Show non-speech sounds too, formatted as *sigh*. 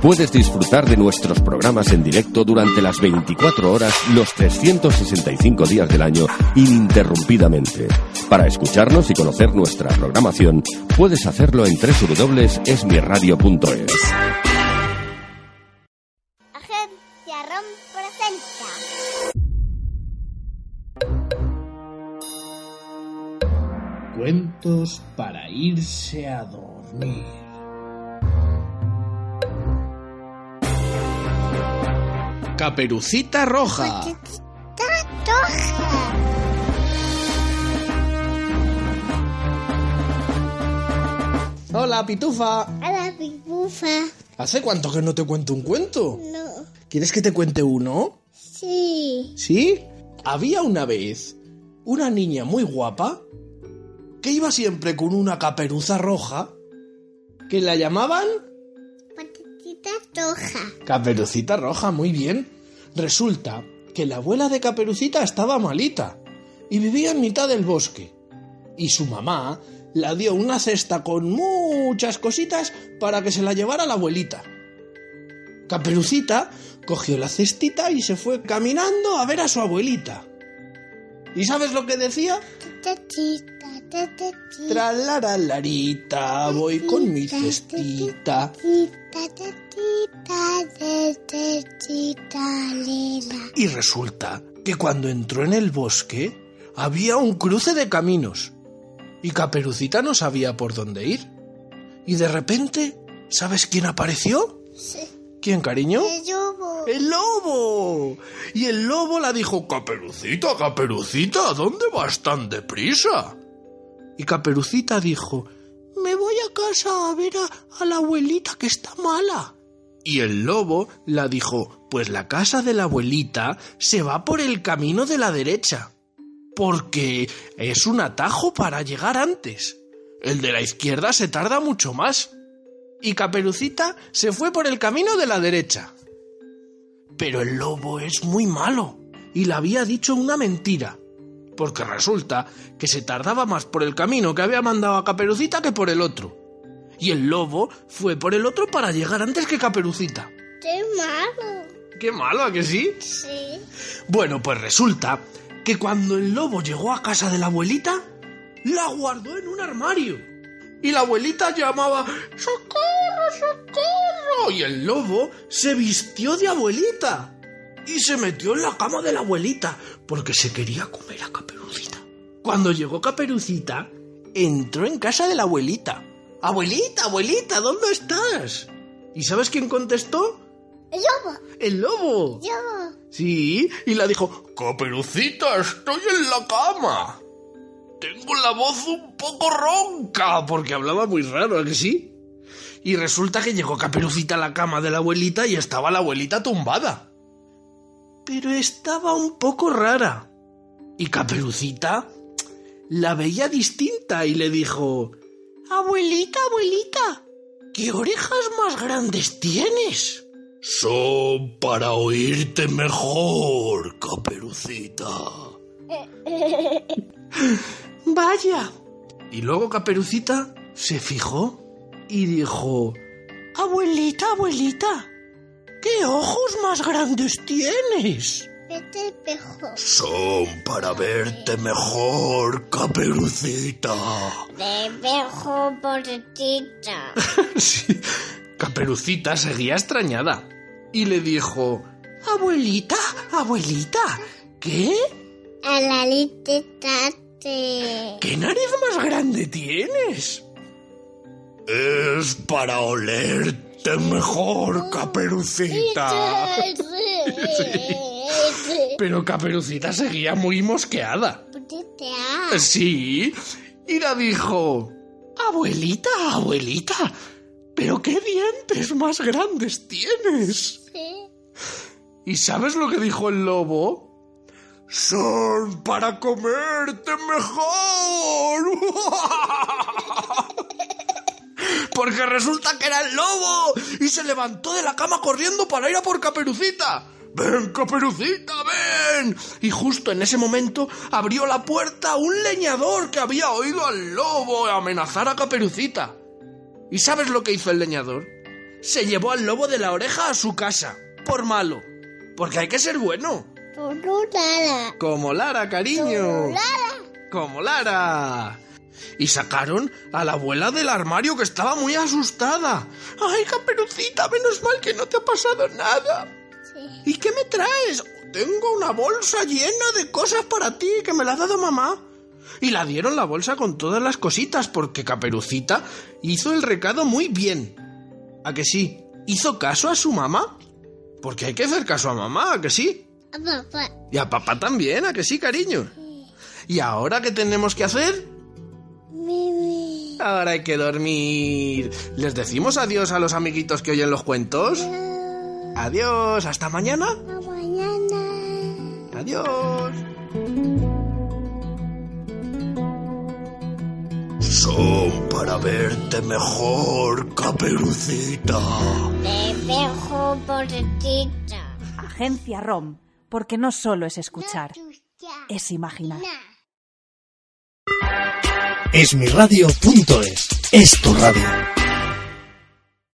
puedes disfrutar de nuestros programas en directo durante las 24 horas, los 365 días del año, ininterrumpidamente. Para escucharnos y conocer nuestra programación, puedes hacerlo en www.esmiradio.es. Agencia ROM presenta. Cuentos para irse a dormir. Caperucita Roja. Roja. Hola, Pitufa. A la pipufa. ¿Hace cuánto que no te cuento un cuento? No. ¿Quieres que te cuente uno? Sí. ¿Sí? Había una vez una niña muy guapa que iba siempre con una caperuza roja que la llamaban Patatita roja. Caperucita Roja, muy bien. Resulta que la abuela de Caperucita estaba malita y vivía en mitad del bosque. Y su mamá la dio una cesta con muchas cositas para que se la llevara la abuelita. Caperucita cogió la cestita y se fue caminando a ver a su abuelita. ¿Y sabes lo que decía? Tralaralarita, voy con mi cestita. Y resulta que cuando entró en el bosque había un cruce de caminos y Caperucita no sabía por dónde ir. Y de repente, ¿sabes quién apareció? Sí. ¿Quién, cariño? El lobo. ¡El lobo! Y el lobo la dijo, Caperucita, Caperucita, ¿dónde vas tan deprisa? Y Caperucita dijo, me voy a casa a ver a, a la abuelita que está mala. Y el lobo la dijo, pues la casa de la abuelita se va por el camino de la derecha, porque es un atajo para llegar antes. El de la izquierda se tarda mucho más. Y Caperucita se fue por el camino de la derecha. Pero el lobo es muy malo y le había dicho una mentira, porque resulta que se tardaba más por el camino que había mandado a Caperucita que por el otro. Y el lobo fue por el otro para llegar antes que Caperucita. ¡Qué malo! ¡Qué malo, ¿a que sí? Sí. Bueno, pues resulta que cuando el lobo llegó a casa de la abuelita, la guardó en un armario. Y la abuelita llamaba ¡Socorro, socorro! Y el lobo se vistió de abuelita. Y se metió en la cama de la abuelita porque se quería comer a Caperucita. Cuando llegó Caperucita, entró en casa de la abuelita. Abuelita, abuelita, ¿dónde estás? ¿Y sabes quién contestó? El lobo. El lobo. Lobo. Sí, y la dijo, Caperucita, estoy en la cama. Tengo la voz un poco ronca, porque hablaba muy raro, ¿a que sí? Y resulta que llegó Caperucita a la cama de la abuelita y estaba la abuelita tumbada. Pero estaba un poco rara. Y Caperucita la veía distinta y le dijo, Abuelita, abuelita, ¿qué orejas más grandes tienes? Son para oírte mejor, Caperucita. *laughs* Vaya. Y luego Caperucita se fijó y dijo, Abuelita, abuelita, ¿qué ojos más grandes tienes? Vete espejo. Son para verte mejor, Caperucita. De espejo portita. *laughs* Sí. Caperucita seguía extrañada y le dijo, Abuelita, abuelita, ¿qué? A la tate. ¿Qué nariz más grande tienes? Es para olerte mejor, Caperucita. *laughs* *laughs* Pero Caperucita seguía muy mosqueada. Sí, y la dijo, Abuelita, abuelita, pero qué dientes más grandes tienes. ¿Y sabes lo que dijo el lobo? son para comerte mejor. *laughs* Porque resulta que era el lobo y se levantó de la cama corriendo para ir a por Caperucita. Ven, Caperucita, ven. Y justo en ese momento abrió la puerta un leñador que había oído al lobo amenazar a Caperucita. ¿Y sabes lo que hizo el leñador? Se llevó al lobo de la oreja a su casa, por malo. Porque hay que ser bueno. Por Lara. Como Lara, cariño. Lara. Como Lara. Y sacaron a la abuela del armario que estaba muy asustada. ¡Ay, Caperucita! Menos mal que no te ha pasado nada. ¿Y qué me traes? Tengo una bolsa llena de cosas para ti que me la ha dado mamá. Y la dieron la bolsa con todas las cositas porque Caperucita hizo el recado muy bien. ¿A que sí? ¿Hizo caso a su mamá? Porque hay que hacer caso a mamá, ¿a que sí? A papá. Y a papá también, ¿a que sí, cariño? ¿Y ahora qué tenemos que hacer? Mimi. Ahora hay que dormir. ¿Les decimos adiós a los amiguitos que oyen los cuentos? Adiós, hasta mañana. Hasta mañana. Adiós. Son para verte mejor, caperucita. Te dejo por tita. Agencia ROM, porque no solo es escuchar, es imaginar. Esmiradio.es es tu radio.